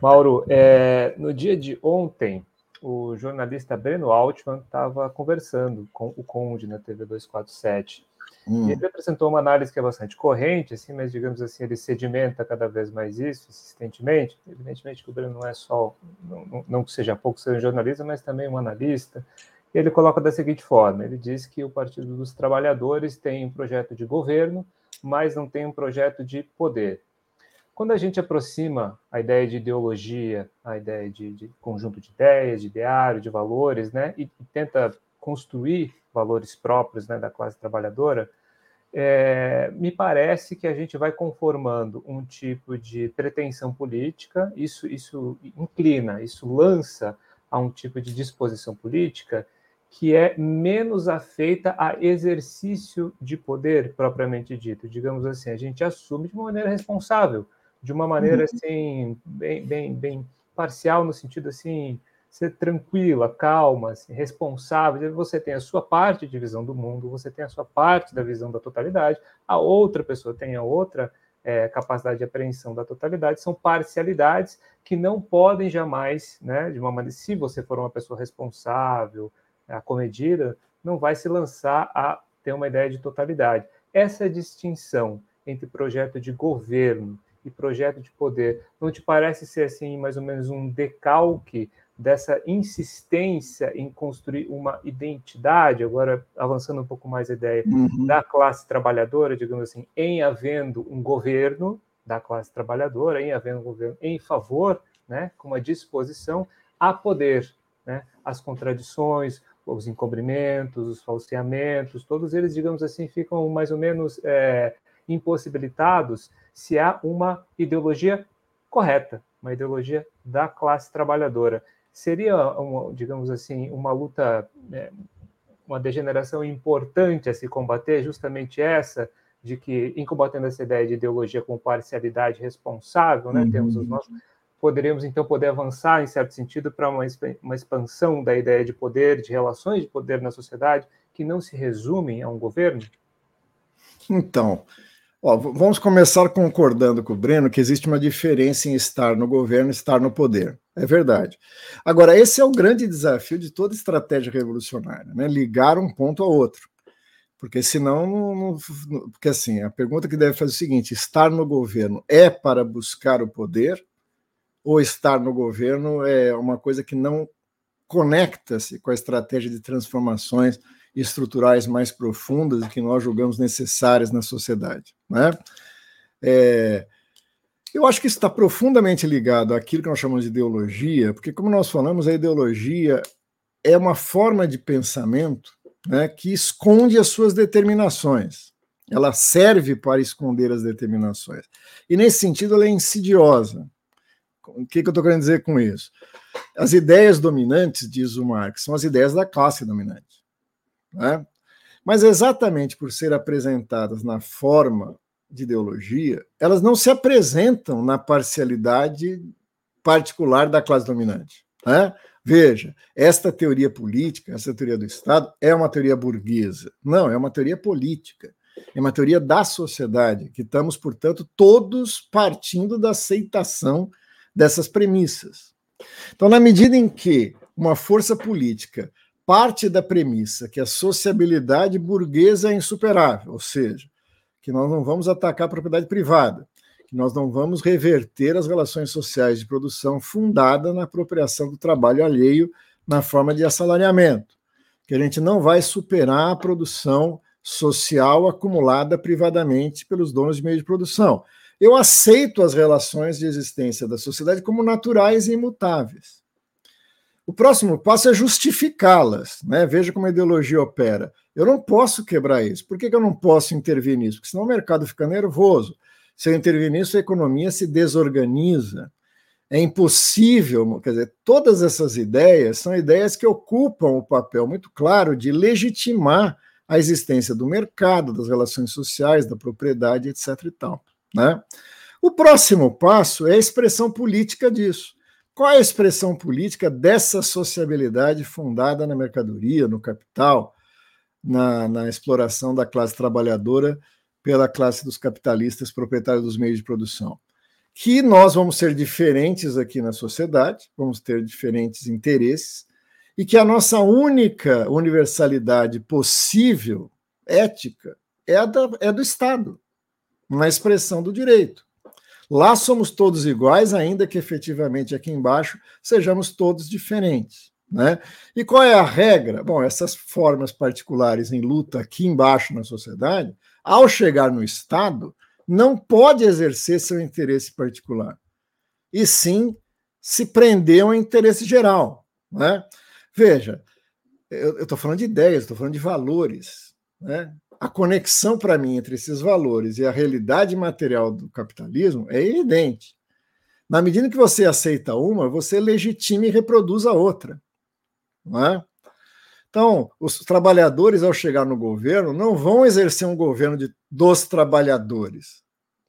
Mauro, é, no dia de ontem, o jornalista Breno Altman estava conversando com o Conde na TV 247 Hum. Ele apresentou uma análise que é bastante corrente, assim, mas digamos assim, ele sedimenta cada vez mais isso, insistentemente. Evidentemente que o Breno não é só, não, não que seja pouco ser um jornalista, mas também um analista. Ele coloca da seguinte forma: ele diz que o Partido dos Trabalhadores tem um projeto de governo, mas não tem um projeto de poder. Quando a gente aproxima a ideia de ideologia, a ideia de, de conjunto de ideias, de ideário, de valores, né, e, e tenta construir valores próprios né, da classe trabalhadora, é, me parece que a gente vai conformando um tipo de pretensão política, isso, isso inclina, isso lança a um tipo de disposição política que é menos afeita a exercício de poder propriamente dito. Digamos assim, a gente assume de uma maneira responsável, de uma maneira uhum. assim bem, bem, bem parcial no sentido assim ser tranquila, calma, assim, responsável. Você tem a sua parte de visão do mundo, você tem a sua parte da visão da totalidade, a outra pessoa tem a outra é, capacidade de apreensão da totalidade. São parcialidades que não podem jamais, né, de uma maneira, se você for uma pessoa responsável, acomedida, não vai se lançar a ter uma ideia de totalidade. Essa distinção entre projeto de governo e projeto de poder não te parece ser assim mais ou menos um decalque dessa insistência em construir uma identidade, agora avançando um pouco mais a ideia uhum. da classe trabalhadora, digamos assim, em havendo um governo da classe trabalhadora, em havendo um governo em favor, né, com uma disposição a poder, né, as contradições, os encobrimentos, os falseamentos, todos eles, digamos assim, ficam mais ou menos é, impossibilitados se há uma ideologia correta, uma ideologia da classe trabalhadora seria, uma, digamos assim, uma luta, né, uma degeneração importante a se combater, justamente essa, de que, em combatendo essa ideia de ideologia com parcialidade responsável, né, uhum. temos os nossos, poderíamos então poder avançar, em certo sentido, para uma, uma expansão da ideia de poder, de relações de poder na sociedade, que não se resumem a um governo? Então, Ó, vamos começar concordando com o Breno que existe uma diferença em estar no governo e estar no poder. É verdade. Agora, esse é o grande desafio de toda estratégia revolucionária, né? Ligar um ponto ao outro. Porque senão, não, não, porque assim, a pergunta que deve fazer é o seguinte: estar no governo é para buscar o poder, ou estar no governo é uma coisa que não conecta-se com a estratégia de transformações estruturais mais profundas que nós julgamos necessárias na sociedade. Né? É, eu acho que isso está profundamente ligado àquilo que nós chamamos de ideologia, porque, como nós falamos, a ideologia é uma forma de pensamento né, que esconde as suas determinações. Ela serve para esconder as determinações. E, nesse sentido, ela é insidiosa. O que, que eu estou querendo dizer com isso? As ideias dominantes, diz o Marx, são as ideias da classe dominante. Né? Mas exatamente por ser apresentadas na forma de ideologia, elas não se apresentam na parcialidade particular da classe dominante. Né? Veja, esta teoria política, essa teoria do Estado, é uma teoria burguesa. Não, é uma teoria política. É uma teoria da sociedade, que estamos, portanto, todos partindo da aceitação dessas premissas. Então, na medida em que uma força política parte da premissa que a sociabilidade burguesa é insuperável, ou seja, que nós não vamos atacar a propriedade privada, que nós não vamos reverter as relações sociais de produção fundada na apropriação do trabalho alheio na forma de assalariamento, que a gente não vai superar a produção social acumulada privadamente pelos donos de meio de produção. Eu aceito as relações de existência da sociedade como naturais e imutáveis. O próximo passo é justificá-las. Né? Veja como a ideologia opera. Eu não posso quebrar isso. Por que, que eu não posso intervir nisso? Porque senão o mercado fica nervoso. Se eu intervir nisso, a economia se desorganiza. É impossível, quer dizer, todas essas ideias são ideias que ocupam o papel muito claro de legitimar a existência do mercado, das relações sociais, da propriedade, etc. e tal. Né? O próximo passo é a expressão política disso. Qual é a expressão política dessa sociabilidade fundada na mercadoria, no capital, na, na exploração da classe trabalhadora pela classe dos capitalistas proprietários dos meios de produção? Que nós vamos ser diferentes aqui na sociedade, vamos ter diferentes interesses, e que a nossa única universalidade possível, ética, é, da, é do Estado, na expressão do direito. Lá somos todos iguais, ainda que efetivamente aqui embaixo sejamos todos diferentes. Né? E qual é a regra? Bom, essas formas particulares em luta aqui embaixo na sociedade, ao chegar no Estado, não pode exercer seu interesse particular, e sim se prender ao interesse geral. Né? Veja, eu estou falando de ideias, estou falando de valores. Né? A conexão para mim entre esses valores e a realidade material do capitalismo é evidente. Na medida que você aceita uma, você legitima e reproduz a outra. Não é? Então, os trabalhadores, ao chegar no governo, não vão exercer um governo de, dos trabalhadores.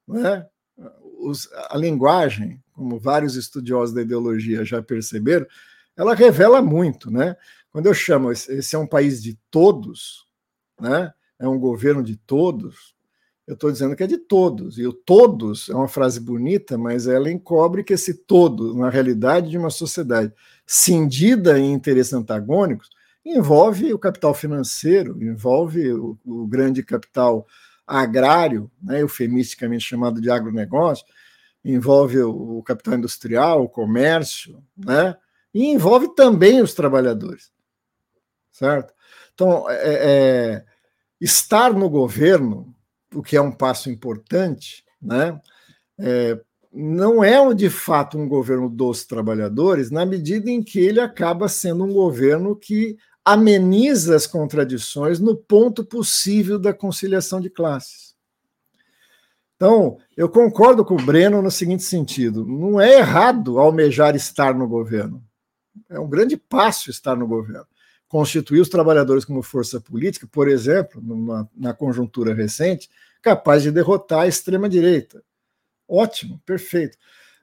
Não é? Os, a linguagem, como vários estudiosos da ideologia já perceberam, ela revela muito, né? Quando eu chamo esse é um país de todos, né? É um governo de todos. Eu estou dizendo que é de todos. E o todos é uma frase bonita, mas ela encobre que esse todo, na realidade de uma sociedade cindida em interesses antagônicos, envolve o capital financeiro, envolve o, o grande capital agrário, né, eufemisticamente chamado de agronegócio, envolve o, o capital industrial, o comércio, né? e envolve também os trabalhadores, certo? Então, é, é, estar no governo, o que é um passo importante, né? É, não é de fato um governo dos trabalhadores, na medida em que ele acaba sendo um governo que ameniza as contradições no ponto possível da conciliação de classes. Então, eu concordo com o Breno no seguinte sentido: não é errado almejar estar no governo é um grande passo estar no governo. Constituir os trabalhadores como força política, por exemplo, numa, na conjuntura recente, capaz de derrotar a extrema-direita. Ótimo, perfeito.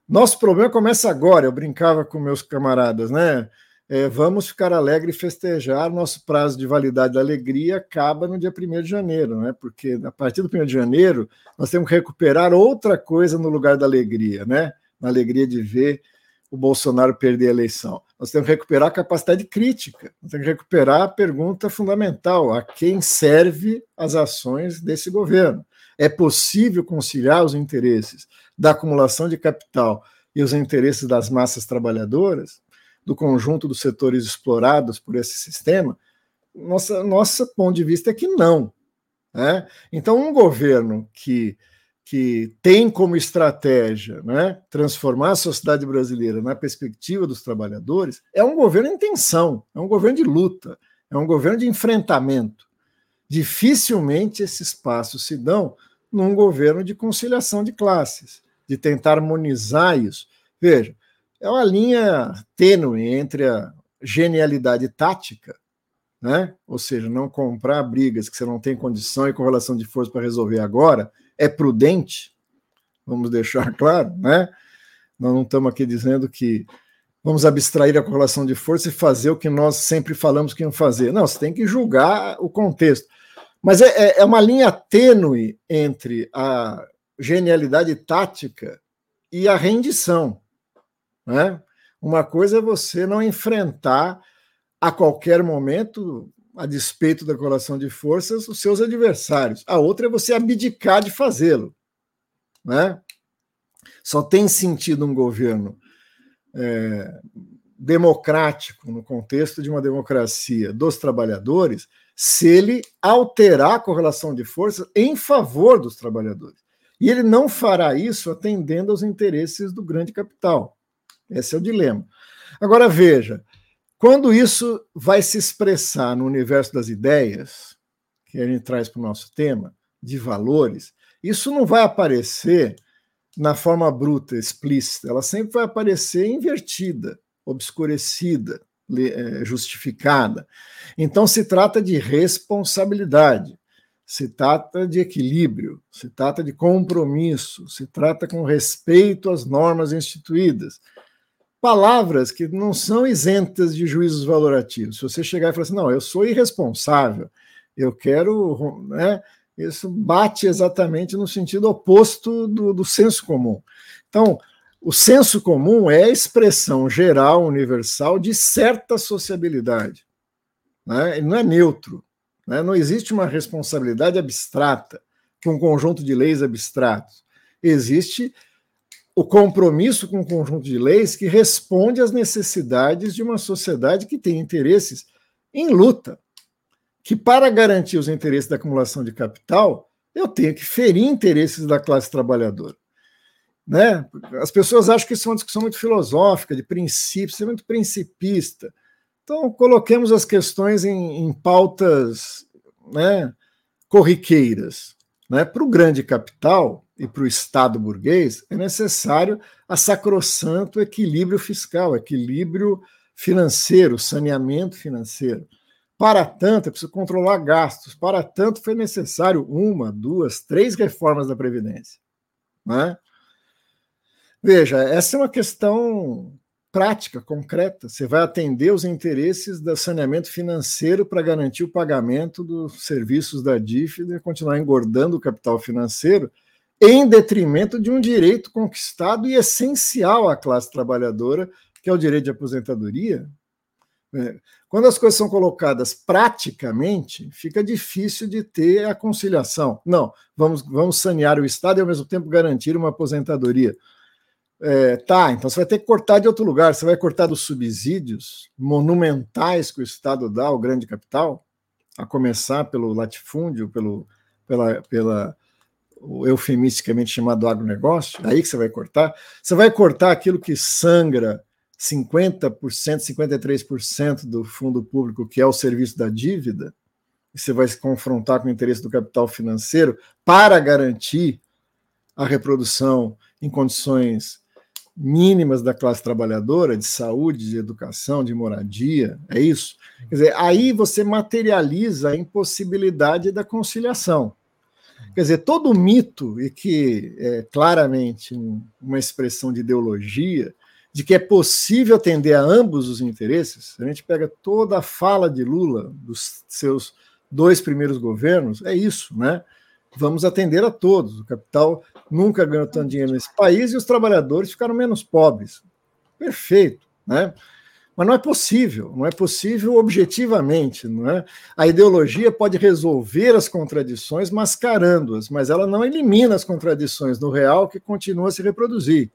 Nosso problema começa agora. Eu brincava com meus camaradas, né? É, vamos ficar alegre e festejar. Nosso prazo de validade da alegria acaba no dia 1 de janeiro, né? Porque a partir do 1 de janeiro nós temos que recuperar outra coisa no lugar da alegria, né? Na alegria de ver o Bolsonaro perder a eleição. Nós temos que recuperar a capacidade crítica, nós temos que recuperar a pergunta fundamental: a quem serve as ações desse governo? É possível conciliar os interesses da acumulação de capital e os interesses das massas trabalhadoras, do conjunto dos setores explorados por esse sistema? Nossa, nosso ponto de vista é que não. Né? Então, um governo que que tem como estratégia né, transformar a sociedade brasileira na perspectiva dos trabalhadores, é um governo em tensão, é um governo de luta, é um governo de enfrentamento. Dificilmente esses passos se dão num governo de conciliação de classes, de tentar harmonizar isso. Veja, é uma linha tênue entre a genialidade tática, né? ou seja, não comprar brigas que você não tem condição e correlação de força para resolver agora, é prudente, vamos deixar *laughs* claro, né? Nós não estamos aqui dizendo que vamos abstrair a correlação de força e fazer o que nós sempre falamos que iam fazer. Não, você tem que julgar o contexto. Mas é, é, é uma linha tênue entre a genialidade tática e a rendição. Né? Uma coisa é você não enfrentar a qualquer momento a despeito da correlação de forças, os seus adversários. A outra é você abdicar de fazê-lo. Né? Só tem sentido um governo é, democrático, no contexto de uma democracia dos trabalhadores, se ele alterar a correlação de forças em favor dos trabalhadores. E ele não fará isso atendendo aos interesses do grande capital. Esse é o dilema. Agora veja, quando isso vai se expressar no universo das ideias, que a gente traz para o nosso tema, de valores, isso não vai aparecer na forma bruta, explícita, ela sempre vai aparecer invertida, obscurecida, é, justificada. Então, se trata de responsabilidade, se trata de equilíbrio, se trata de compromisso, se trata com respeito às normas instituídas. Palavras que não são isentas de juízos valorativos. Se você chegar e falar assim, não, eu sou irresponsável, eu quero. Né, isso bate exatamente no sentido oposto do, do senso comum. Então, o senso comum é a expressão geral, universal, de certa sociabilidade. Né? Ele não é neutro. Né? Não existe uma responsabilidade abstrata, com um conjunto de leis abstratos. Existe o compromisso com um conjunto de leis que responde às necessidades de uma sociedade que tem interesses em luta. Que, para garantir os interesses da acumulação de capital, eu tenho que ferir interesses da classe trabalhadora. Né? As pessoas acham que isso é uma discussão muito filosófica, de princípios, é muito principista. Então, coloquemos as questões em, em pautas né, corriqueiras. Né? Para o grande capital e para o Estado burguês, é necessário a sacrossanto equilíbrio fiscal, equilíbrio financeiro, saneamento financeiro. Para tanto, é preciso controlar gastos. Para tanto, foi necessário uma, duas, três reformas da Previdência. Né? Veja, essa é uma questão prática, concreta. Você vai atender os interesses do saneamento financeiro para garantir o pagamento dos serviços da dívida e continuar engordando o capital financeiro em detrimento de um direito conquistado e essencial à classe trabalhadora, que é o direito de aposentadoria. É, quando as coisas são colocadas praticamente, fica difícil de ter a conciliação. Não, vamos, vamos sanear o Estado e ao mesmo tempo garantir uma aposentadoria. É, tá, então você vai ter que cortar de outro lugar. Você vai cortar dos subsídios monumentais que o Estado dá ao grande capital, a começar pelo latifúndio, pelo, pela, pela eufemisticamente chamado agronegócio, aí que você vai cortar. Você vai cortar aquilo que sangra 50%, 53% do fundo público, que é o serviço da dívida, e você vai se confrontar com o interesse do capital financeiro para garantir a reprodução em condições mínimas da classe trabalhadora, de saúde, de educação, de moradia, é isso? Quer dizer, aí você materializa a impossibilidade da conciliação. Quer dizer, todo mito, e que é claramente uma expressão de ideologia, de que é possível atender a ambos os interesses, a gente pega toda a fala de Lula, dos seus dois primeiros governos, é isso, né? Vamos atender a todos. O capital nunca ganhou tanto dinheiro nesse país e os trabalhadores ficaram menos pobres. Perfeito, né? Mas não é possível, não é possível objetivamente, não é? A ideologia pode resolver as contradições mascarando-as, mas ela não elimina as contradições no real que continua a se reproduzir,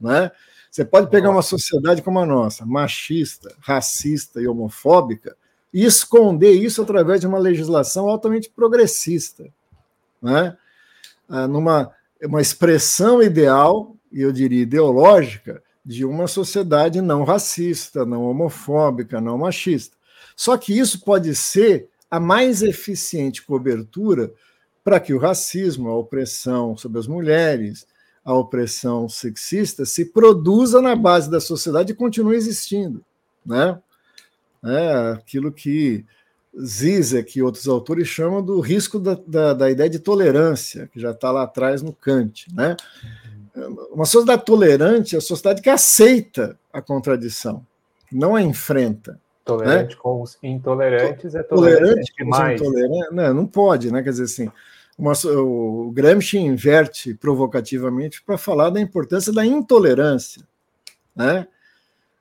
né? Você pode pegar uma sociedade como a nossa, machista, racista e homofóbica, e esconder isso através de uma legislação altamente progressista, né? Ah, numa uma expressão ideal, e eu diria ideológica, de uma sociedade não racista, não homofóbica, não machista. Só que isso pode ser a mais eficiente cobertura para que o racismo, a opressão sobre as mulheres, a opressão sexista se produza na base da sociedade e continue existindo, né? É aquilo que Zizek e outros autores chamam do risco da, da, da ideia de tolerância, que já está lá atrás no Kant. Né? Uma sociedade tolerante é a sociedade que aceita a contradição, não a enfrenta. Tolerante né? com os intolerantes é tolerante, tolerante demais. Intolerante, não, não pode, né? Quer dizer assim, uma, o Gramsci inverte provocativamente para falar da importância da intolerância, né?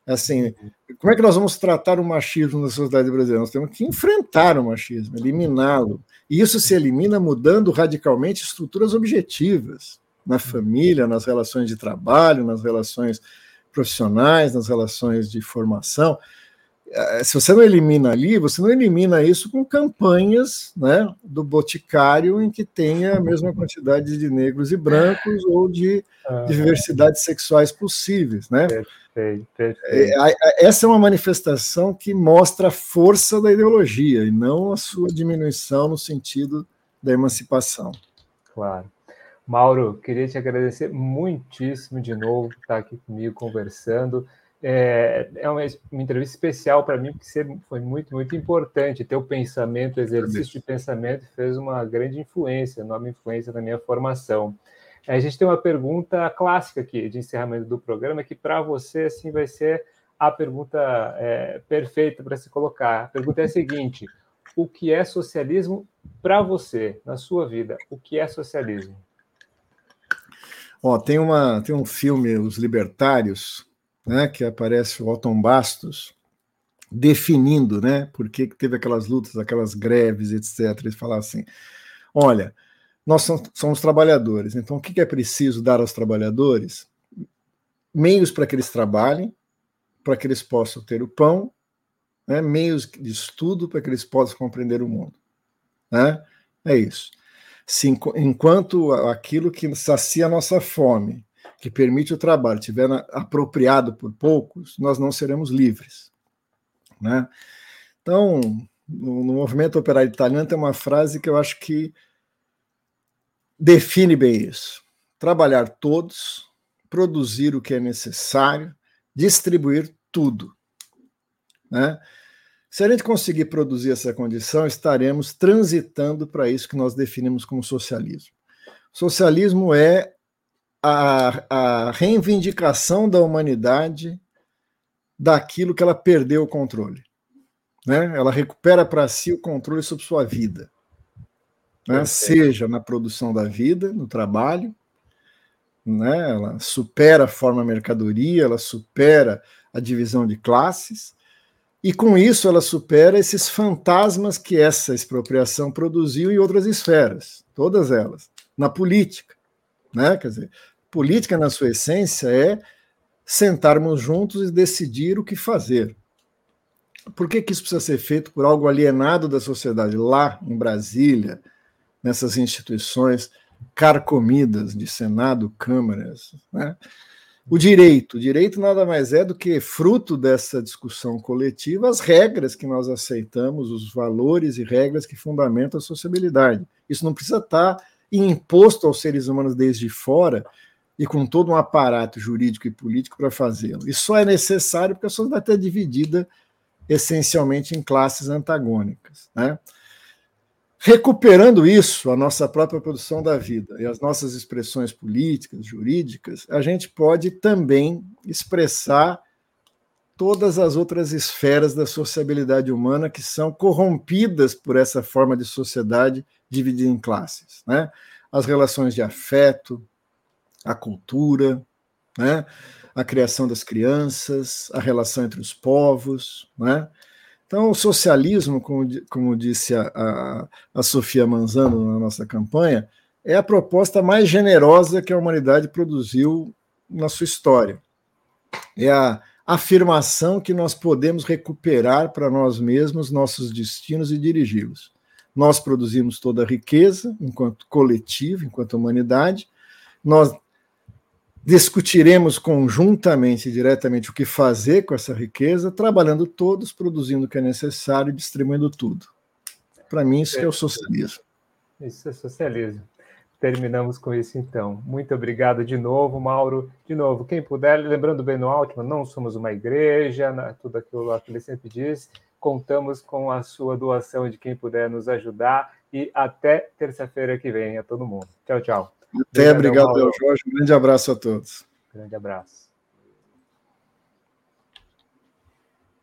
Assim, como é que nós vamos tratar o machismo na sociedade brasileira? Nós temos que enfrentar o machismo, eliminá-lo. E isso se elimina mudando radicalmente estruturas objetivas na família, nas relações de trabalho, nas relações profissionais, nas relações de formação. eh, se você não elimina ali, você não elimina isso com campanhas né, do Boticário em que tenha a mesma quantidade de negros e brancos ou de diversidades sexuais possíveis. Né? Perfeito, perfeito. É, essa é uma manifestação que mostra a força da ideologia e não a sua diminuição no sentido da emancipação. Claro. Mauro, queria te agradecer muitíssimo de novo por estar aqui comigo conversando. É, é uma, uma entrevista especial para mim, porque foi muito, muito importante. Teu pensamento, exercício de pensamento fez uma grande influência, enorme influência na minha formação. A gente tem uma pergunta clássica aqui de encerramento do programa, que para você assim vai ser a pergunta é, perfeita para se colocar. A pergunta é a seguinte: o que é socialismo para você, na sua vida? O que é socialismo? Ó, tem, uma, tem um filme, Os Libertários, né, que aparece o Otton Bastos definindo, né, por que teve aquelas lutas, aquelas greves, etc. Ele fala assim: olha, nós somos trabalhadores, então o que é preciso dar aos trabalhadores? Meios para que eles trabalhem, para que eles possam ter o pão, né, meios de estudo para que eles possam compreender o mundo. Né? É isso. Se, enquanto aquilo que sacia a nossa fome, que permite o trabalho, estiver apropriado por poucos, nós não seremos livres. Né? Então, no, no movimento operário italiano tem uma frase que eu acho que define bem isso. Trabalhar todos, produzir o que é necessário, distribuir tudo. Né? Se a gente conseguir produzir essa condição, estaremos transitando para isso que nós definimos como socialismo. Socialismo é a, a reivindicação da humanidade daquilo que ela perdeu o controle. Né? Ela recupera para si o controle sobre sua vida. Né? Seja na produção da vida, no trabalho, né? ela supera a forma mercadoria, ela supera a divisão de classes, e com isso ela supera esses fantasmas que essa expropriação produziu em outras esferas, todas elas, na política. Né? Quer dizer, política, na sua essência, é sentarmos juntos e decidir o que fazer. Por que, que isso precisa ser feito por algo alienado da sociedade? Lá em Brasília, nessas instituições carcomidas de Senado, câmaras, né? O direito. O direito nada mais é do que fruto dessa discussão coletiva, as regras que nós aceitamos, os valores e regras que fundamentam a sociabilidade. Isso não precisa estar imposto aos seres humanos desde fora e com todo um aparato jurídico e político para fazê-lo. Isso só é necessário porque a sociedade está dividida essencialmente em classes antagônicas. Né? Recuperando isso, a nossa própria produção da vida e as nossas expressões políticas, jurídicas, a gente pode também expressar todas as outras esferas da sociabilidade humana que são corrompidas por essa forma de sociedade dividida em classes. Né? As relações de afeto, a cultura, né? a criação das crianças, a relação entre os povos. Né? Então, o socialismo, como, como disse a, a, a Sofia Manzano na nossa campanha, é a proposta mais generosa que a humanidade produziu na sua história. É a afirmação que nós podemos recuperar para nós mesmos nossos destinos e dirigi-los. Nós produzimos toda a riqueza enquanto coletivo, enquanto humanidade, nós discutiremos conjuntamente, diretamente, o que fazer com essa riqueza, trabalhando todos, produzindo o que é necessário e distribuindo tudo. Para mim, isso é, é o socialismo. Isso é socialismo. Terminamos com isso, então. Muito obrigado de novo, Mauro. De novo, quem puder, lembrando bem no Altman, não somos uma igreja, tudo aquilo que ele sempre diz. Contamos com a sua doação de quem puder nos ajudar. E até terça-feira que vem a todo mundo. Tchau, tchau. Até, obrigado, obrigado Jorge. Um grande abraço a todos. Grande abraço.